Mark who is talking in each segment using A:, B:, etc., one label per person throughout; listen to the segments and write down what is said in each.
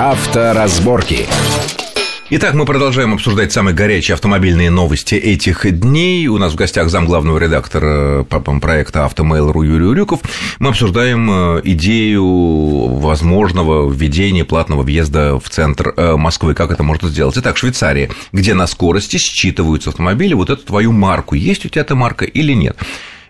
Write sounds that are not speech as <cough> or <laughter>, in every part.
A: Авторазборки.
B: Итак, мы продолжаем обсуждать самые горячие автомобильные новости этих дней. У нас в гостях зам главного редактора проекта «Автомейл.ру» Юрий Урюков. Мы обсуждаем э, идею возможного введения платного въезда в центр э, Москвы. Как это можно сделать? Итак, Швейцария, где на скорости считываются автомобили. Вот эту твою марку. Есть у тебя эта марка или нет?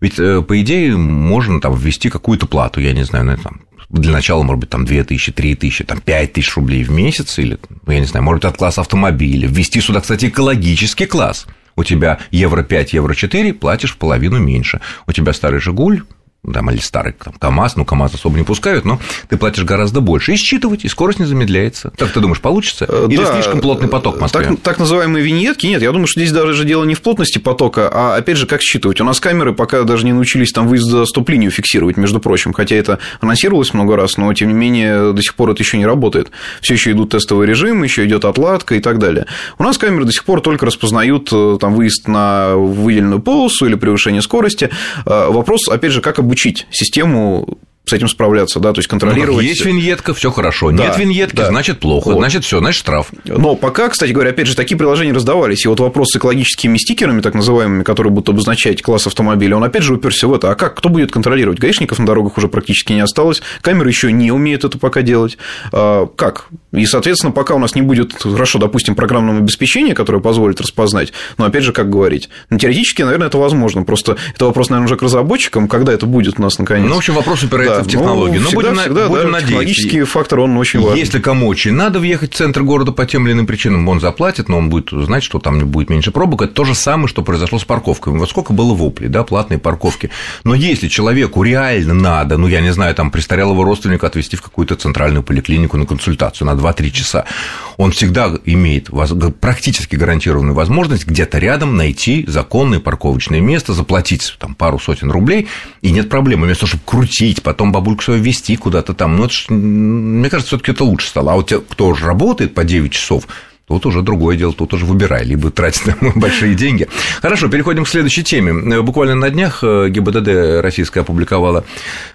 B: Ведь, э, по идее, можно там ввести какую-то плату, я не знаю, ну, там, для начала, может быть, там 2 тысячи, 3 тысячи, там 5 тысяч рублей в месяц, или, ну, я не знаю, может быть, от класса автомобиля, ввести сюда, кстати, экологический класс. У тебя евро 5, евро 4, платишь в половину меньше. У тебя старый «Жигуль», там, или старый там, КАМАЗ, ну, КАМАЗ особо не пускают, но ты платишь гораздо больше. И считывать, и скорость не замедляется. Как ты думаешь, получится? Э, Или да, слишком плотный поток в Москве?
C: Так, так называемые виньетки, нет, я думаю, что здесь даже дело не в плотности потока, а, опять же, как считывать. У нас камеры пока даже не научились там выезд за стоп-линию фиксировать, между прочим, хотя это анонсировалось много раз, но, тем не менее, до сих пор это еще не работает. Все еще идут тестовые режимы, еще идет отладка и так далее. У нас камеры до сих пор только распознают э, там, выезд на выделенную полосу или превышение скорости. Э, вопрос, опять же, как обучить систему с этим справляться, да, то есть контролировать. Ну,
B: есть виньетка, все хорошо. Да, Нет виньетки, да. значит плохо, вот. значит все, значит штраф.
C: Но пока, кстати говоря, опять же, такие приложения раздавались. И вот вопрос с экологическими стикерами, так называемыми, которые будут обозначать класс автомобиля, он опять же уперся в это. А как? Кто будет контролировать? Гаишников на дорогах уже практически не осталось. Камеры еще не умеют это пока делать. А, как? И, соответственно, пока у нас не будет, хорошо, допустим, программного обеспечения, которое позволит распознать, но опять же, как говорить, ну, теоретически, наверное, это возможно. Просто это вопрос, наверное, уже к разработчикам, когда это будет у нас наконец.
B: Ну, в общем, вопрос упирается да, в технологию. Ну,
C: всегда, будем, всегда, будем да, надеяться. Технологический фактор, он очень важен.
B: Если кому очень надо въехать в центр города по тем или иным причинам, он заплатит, но он будет знать, что там будет меньше пробок. Это то же самое, что произошло с парковками. Вот сколько было воплей, да, платные парковки. Но если человеку реально надо, ну, я не знаю, там, престарелого родственника отвезти в какую-то центральную поликлинику на консультацию на 2-3 часа, он всегда имеет практически гарантированную возможность где-то рядом найти законное парковочное место, заплатить там пару сотен рублей, и нет проблемы. Вместо того, чтобы крутить, потом бабульку свою вести куда-то там. Ну, это ж, мне кажется, все таки это лучше стало. А вот те, кто уже работает по 9 часов, Тут уже другое дело, тут уже выбирай, либо тратить на <laughs> большие деньги. Хорошо, переходим к следующей теме. Буквально на днях э, ГИБДД российская опубликовала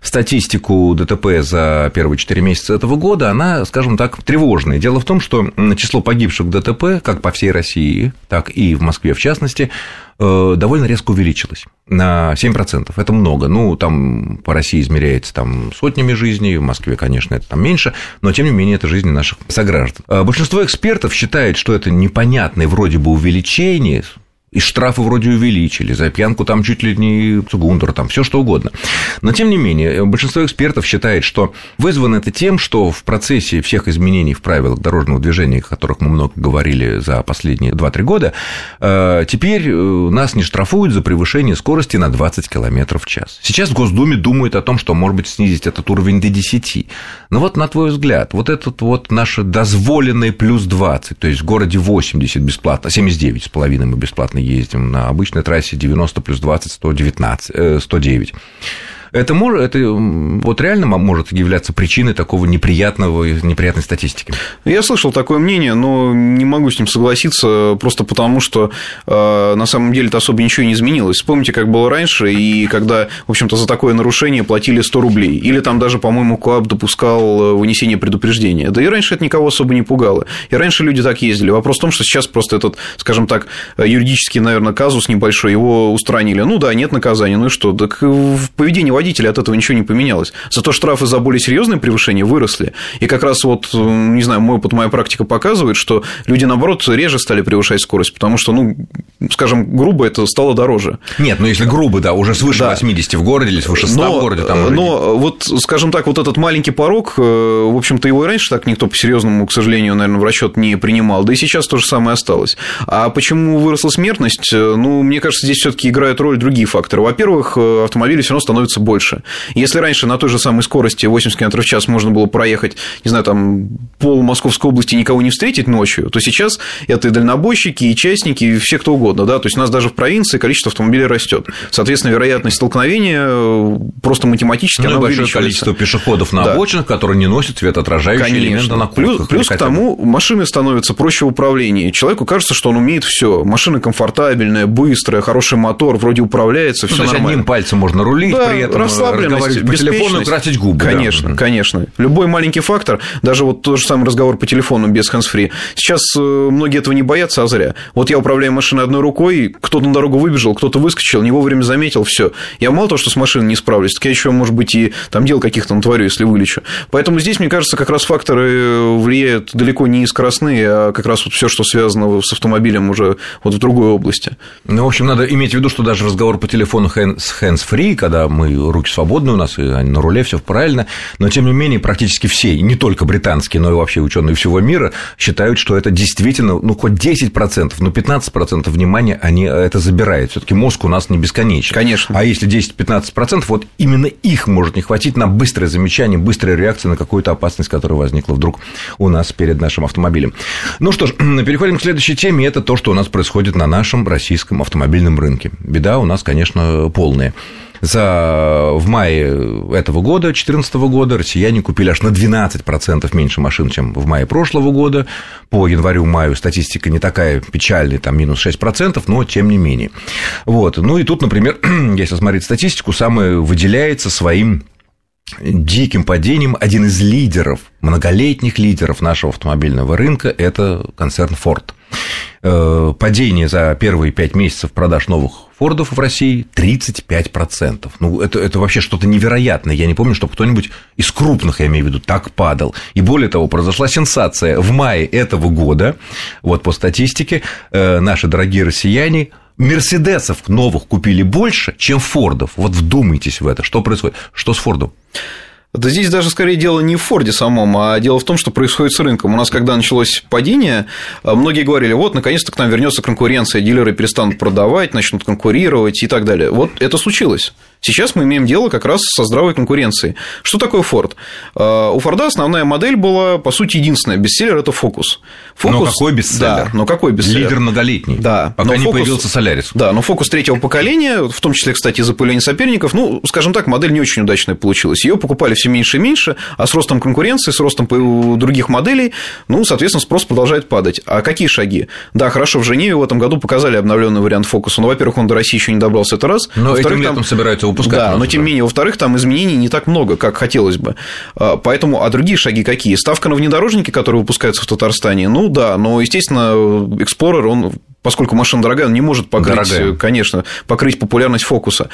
B: статистику ДТП за первые 4 месяца этого года. Она, скажем так, тревожная. Дело в том, что число погибших в ДТП, как по всей России, так и в Москве в частности, довольно резко увеличилась на 7%. Это много. Ну, там по России измеряется там сотнями жизней, в Москве, конечно, это там меньше, но тем не менее это жизни наших сограждан. Э, большинство экспертов считает, что это непонятное вроде бы увеличение, и штрафы вроде увеличили, за пьянку там чуть ли не цугундер, там все что угодно. Но, тем не менее, большинство экспертов считает, что вызвано это тем, что в процессе всех изменений в правилах дорожного движения, о которых мы много говорили за последние 2-3 года, э, теперь э, нас не штрафуют за превышение скорости на 20 км в час. Сейчас в Госдуме думают о том, что, может быть, снизить этот уровень до 10. Но вот, на твой взгляд, вот этот вот наш дозволенный плюс 20, то есть в городе 80 бесплатно, 79,5 мы бесплатно ездим, на обычной трассе 90 плюс 20, 119, 109 это, может, это вот реально может являться причиной такого неприятного, неприятной статистики.
C: Я слышал такое мнение, но не могу с ним согласиться, просто потому что э, на самом деле это особо ничего не изменилось. Вспомните, как было раньше, и когда, в общем-то, за такое нарушение платили 100 рублей. Или там даже, по-моему, КОАП допускал э, вынесение предупреждения. Да и раньше это никого особо не пугало. И раньше люди так ездили. Вопрос в том, что сейчас просто этот, скажем так, юридический, наверное, казус небольшой, его устранили. Ну да, нет наказания, ну и что? Так в поведении водителя от этого ничего не поменялось. Зато штрафы за более серьезные превышения выросли. И как раз вот, не знаю, мой опыт, моя практика показывает, что люди, наоборот, реже стали превышать скорость, потому что, ну, скажем, грубо это стало дороже.
B: Нет, ну если грубо, да, уже свыше да. 80 в городе или свыше 100 но, в городе. Там
C: но вот, скажем так, вот этот маленький порог, э, в общем-то, его и раньше так никто по-серьезному, к сожалению, наверное, в расчет не принимал, да и сейчас то же самое осталось. А почему выросла смертность? Э, ну, мне кажется, здесь все таки играют роль другие факторы. Во-первых, э, автомобилей все равно становится больше. Если раньше на той же самой скорости 80 км в час можно было проехать, не знаю, там пол Московской области никого не встретить ночью, то сейчас это и дальнобойщики, и частники, и все кто угодно, да, то есть у нас даже в провинции количество автомобилей растет. Соответственно, вероятность столкновения э, просто математически ну,
B: она большое количество пешеходов на да. обочинах, которые не носят светоотражающие Конечно. элементы на
C: куртках. Плюс, плюс к тому, машины становятся проще в управлении. Человеку кажется, что он умеет все. Машина комфортабельная, быстрая, хороший мотор, вроде управляется, ну, все нормально.
B: одним пальцем можно рулить
C: да,
B: при этом. разговаривать по телефону и красить губы.
C: Конечно, да. конечно. Любой маленький фактор, даже вот тот же самый разговор по телефону без hands-free. Сейчас э, многие этого не боятся, а зря. Вот я управляю машиной одной рукой, кто-то на дорогу выбежал, кто-то выскочил, не вовремя заметил, все. Я мало того, что с машиной не справлюсь, так я еще, может быть, и там дел каких-то натворю, если вылечу. Поэтому здесь, мне кажется, как раз факторы влияют далеко не скоростные, а как раз вот все, что связано с автомобилем уже вот в другой области.
B: Ну, в общем, надо иметь в виду, что даже разговор по телефону с hands-free, когда мы руки свободны у нас, и на руле все правильно, но тем не менее практически все, не только британские, но и вообще ученые всего мира считают, что это действительно, ну, хоть 10%, но 15% внимания они это забирают. все таки мозг у нас не бесконечен.
C: Конечно.
B: А если 10-15%, вот именно их может не хватить на быстрое замечание, быстрая реакция на какую-то опасность, которая возникла вдруг у нас перед нашим автомобилем. Ну что ж, <clears throat> переходим к следующей теме. Это то, что у нас происходит на нашем российском автомобильном рынке. Беда у нас, конечно, полная. За, в мае этого года, 2014 года, россияне купили аж на 12% меньше машин, чем в мае прошлого года. По январю-маю статистика не такая печальная, там минус 6%, но тем не менее. Вот. Ну и тут, например, <clears throat> если смотреть статистику, самое выделяется своим диким падением один из лидеров, многолетних лидеров нашего автомобильного рынка – это концерн Ford. Э, падение за первые пять месяцев продаж новых Фордов в России 35%. Ну, это, это вообще что-то невероятное. Я не помню, чтобы кто-нибудь из крупных, я имею в виду, так падал. И более того, произошла сенсация. В мае этого года, вот по статистике, э, наши дорогие россияне Мерседесов новых купили больше, чем Фордов. Вот вдумайтесь в это. Что происходит? Что с Фордом?
C: Да здесь даже скорее дело не в Форде самом, а дело в том, что происходит с рынком. У нас, когда началось падение, многие говорили, вот, наконец-то к нам вернется конкуренция, дилеры перестанут продавать, начнут конкурировать и так далее. Вот это случилось. Сейчас мы имеем дело как раз со здравой конкуренцией. Что такое Ford? А, у Форда основная модель была, по сути, единственная. Бестселлер – это Focus.
B: Focus но какой бестселлер?
C: Да, но какой бестселлер?
B: Лидер многолетний.
C: Да.
B: Пока но не Focus, появился Солярис.
C: Да, но Focus третьего поколения, в том числе, кстати, из-за появления соперников, ну, скажем так, модель не очень удачная получилась. Ее покупали все меньше и меньше, а с ростом конкуренции, с ростом других моделей, ну, соответственно, спрос продолжает падать. А какие шаги? Да, хорошо, в Женеве в этом году показали обновленный вариант Focus. Ну, во-первых, он до России еще не добрался, это раз.
B: Но этим летом там... собираются выпускать.
C: Да, но тем не менее, во-вторых, там изменений не так много, как хотелось бы. А, поэтому, а другие шаги какие? Ставка на внедорожники, которые выпускаются в Татарстане, ну да, но, естественно, Explorer, он поскольку машина дорогая, он не может покрыть, дорогая. конечно, покрыть популярность фокуса.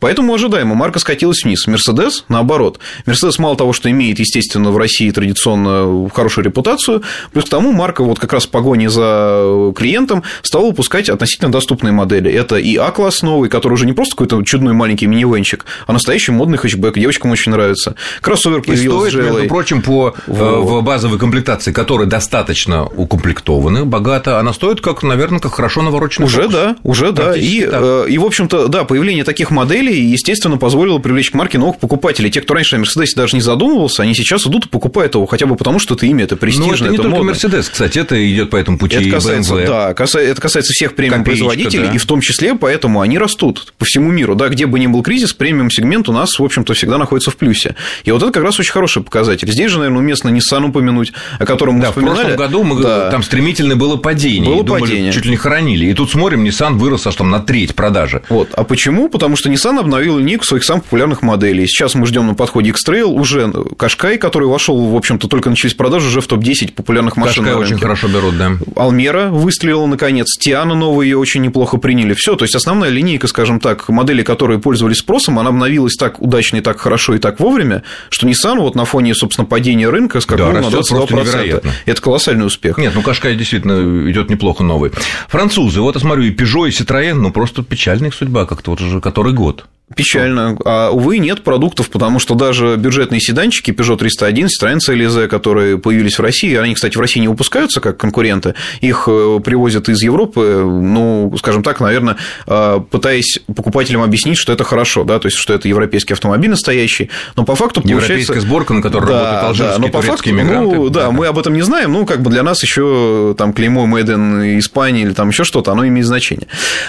C: Поэтому ожидаемо марка скатилась вниз. Мерседес, наоборот. Мерседес мало того, что имеет, естественно, в России традиционно хорошую репутацию, плюс к тому марка вот как раз в погоне за клиентом стала выпускать относительно доступные модели. Это и А-класс новый, который уже не просто какой-то чудной маленький минивенчик, а настоящий модный хэтчбэк. Девочкам очень нравится. Кроссовер
B: появился. И стоит, между прочим, по э, в базовой комплектации, которая достаточно укомплектована, богато, она стоит как, наверное, как хорошо навороченный
C: Уже фокус. да, уже да. И, э, и, в общем-то, да, появление таких моделей, естественно, позволило привлечь к марке новых покупателей. Те, кто раньше о Мерседесе даже не задумывался, они сейчас идут и покупают его хотя бы потому, что это имя, это престижно, Но
B: это,
C: не
B: это только Мерседес, кстати, это идет по этому пути
C: это касается, BMW. Да, это касается всех премиум-производителей, да. и в том числе поэтому они растут по всему миру. Да, где бы ни был кризис, премиум-сегмент у нас, в общем-то, всегда находится в плюсе. И вот это как раз очень хороший показатель. Здесь же, наверное, уместно Nissan упомянуть, о котором мы
B: да,
C: вспоминали.
B: в прошлом году мы, да. там стремительное было падение.
C: Было думали, падение.
B: Чуть ли не хоронили. И тут смотрим, Nissan вырос аж там на треть продажи.
C: Вот. А почему? Потому что Nissan обновил линейку своих самых популярных моделей. Сейчас мы ждем на подходе X-Trail уже Кашкай, который вошел, в общем-то, только начались продажи уже в топ-10 популярных машин.
B: Кашкай очень хорошо берут, да.
C: Алмера выстрелила наконец. Тиана новые ее очень неплохо приняли. Все, то есть основная линейка, скажем так, модели, которые пользовались спросом, она обновилась так удачно и так хорошо и так вовремя, что Nissan вот на фоне, собственно, падения рынка скакнул да, на 22%. Это колоссальный успех.
B: Нет, ну Кашкай действительно идет неплохо новый. Французы, вот я смотрю, и Peugeot, и Citroën, ну просто печальная их судьба как-то вот уже который год.
C: Печально. А, увы, нет продуктов, потому что даже бюджетные седанчики Peugeot 301, Citroёn CLZ, которые появились в России, они, кстати, в России не выпускаются как конкуренты, их э, привозят из Европы, ну, скажем так, наверное, а, пытаясь покупателям объяснить, что это хорошо, да, то есть, что это европейский автомобиль настоящий, но по факту
B: получается... Европейская сборка, на которой да, работают алжирские, да, но по факту, мигранты.
C: Ну, да, да, мы об этом не знаем, ну, как бы для нас еще там клеймо Made in Испании или там еще что-то, оно имеет значение.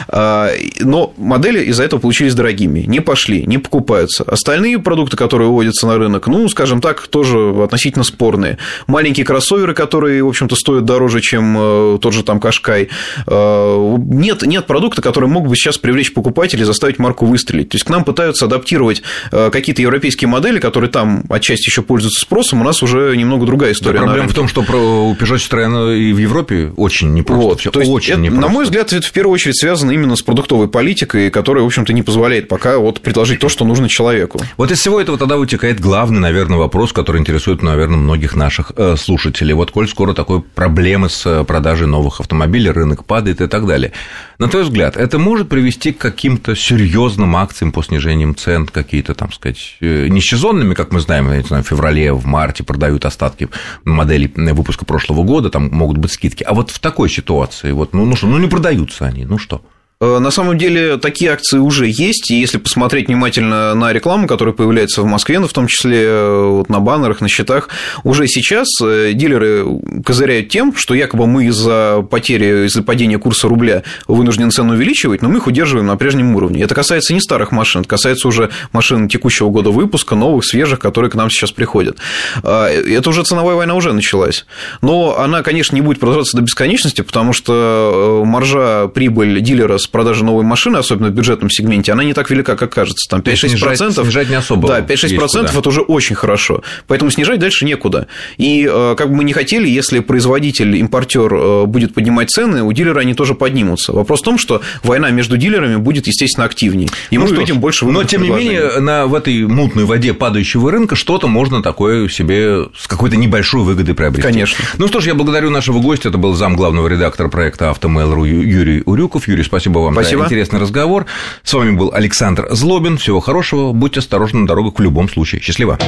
C: А, но модели из-за этого получились дорогими. Не пошли, не покупаются. Остальные продукты, которые выводятся на рынок, ну, скажем так, тоже относительно спорные. Маленькие кроссоверы, которые, в общем-то, стоят дороже, чем э, тот же там Кашкай. Э, нет, нет продукта, который мог бы сейчас привлечь покупателей заставить марку выстрелить. То есть к нам пытаются адаптировать э, какие-то европейские модели, которые там отчасти еще пользуются спросом, у нас уже немного другая история.
B: Да, проблема в том, что у Peugeot Citroёn и в Европе очень непросто. Вот,
C: все, то есть очень это, непросто. На мой взгляд, это в первую очередь связано именно с продуктовой политикой, которая, в общем-то, не позволяет пока вот предложить то, что нужно человеку.
B: Вот из всего этого тогда вытекает главный, наверное, вопрос, который интересует, наверное, многих наших э, слушателей. Вот коль скоро такой проблемы с э, продажей новых автомобилей, рынок падает и так далее. На твой взгляд, это может привести к каким-то серьезным акциям по снижениям цен, какие-то, там сказать, э, не сезонными, как мы знаем, в феврале, в марте продают остатки моделей выпуска прошлого года, там могут быть скидки. А вот в такой ситуации, вот, ну, ну что, ну не продаются они, ну что?
C: Э, на самом деле такие акции уже есть, и если посмотреть внимательно на рекламу, которая появляется в Москве, ну, в том числе э, вот на баннерах, на счетах, уже сейчас э, дилеры козыряют тем, что якобы мы из-за потери, из-за падения курса рубля вынуждены цену увеличивать, но мы их удерживаем на прежнем уровне. Это касается не старых машин, это касается уже машин текущего года выпуска, новых, свежих, которые к нам сейчас приходят. Это уже ценовая война уже началась. Но она, конечно, не будет продолжаться до бесконечности, потому что маржа, прибыль дилера с продажи новой машины, особенно в бюджетном сегменте, она не так велика, как кажется. Там 5-6%.
B: Снижать, снижать не особо.
C: Да, 5-6% это уже очень хорошо. Поэтому снижать дальше некуда. И э, как бы мы не хотели, если производитель, импортер э, будет поднимать цены, у дилера они тоже поднимутся. Вопрос в том, что война между дилерами будет, естественно, активнее.
B: И ну увидим больше Но, тем не менее, на, в этой мутной воде падающего рынка что-то можно такое себе с какой-то небольшой выгодой приобрести.
C: Конечно.
B: Ну что ж, я благодарю нашего гостя. Это был зам главного редактора проекта «Автомейл.ру» Юрий Урюков. Юрий, спасибо вам
C: Спасибо.
B: за интересный разговор. С вами был Александр Злобин. Всего хорошего. Будьте осторожны на дорогах в любом случае. Счастливо.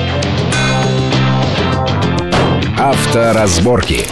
A: Авторазборки.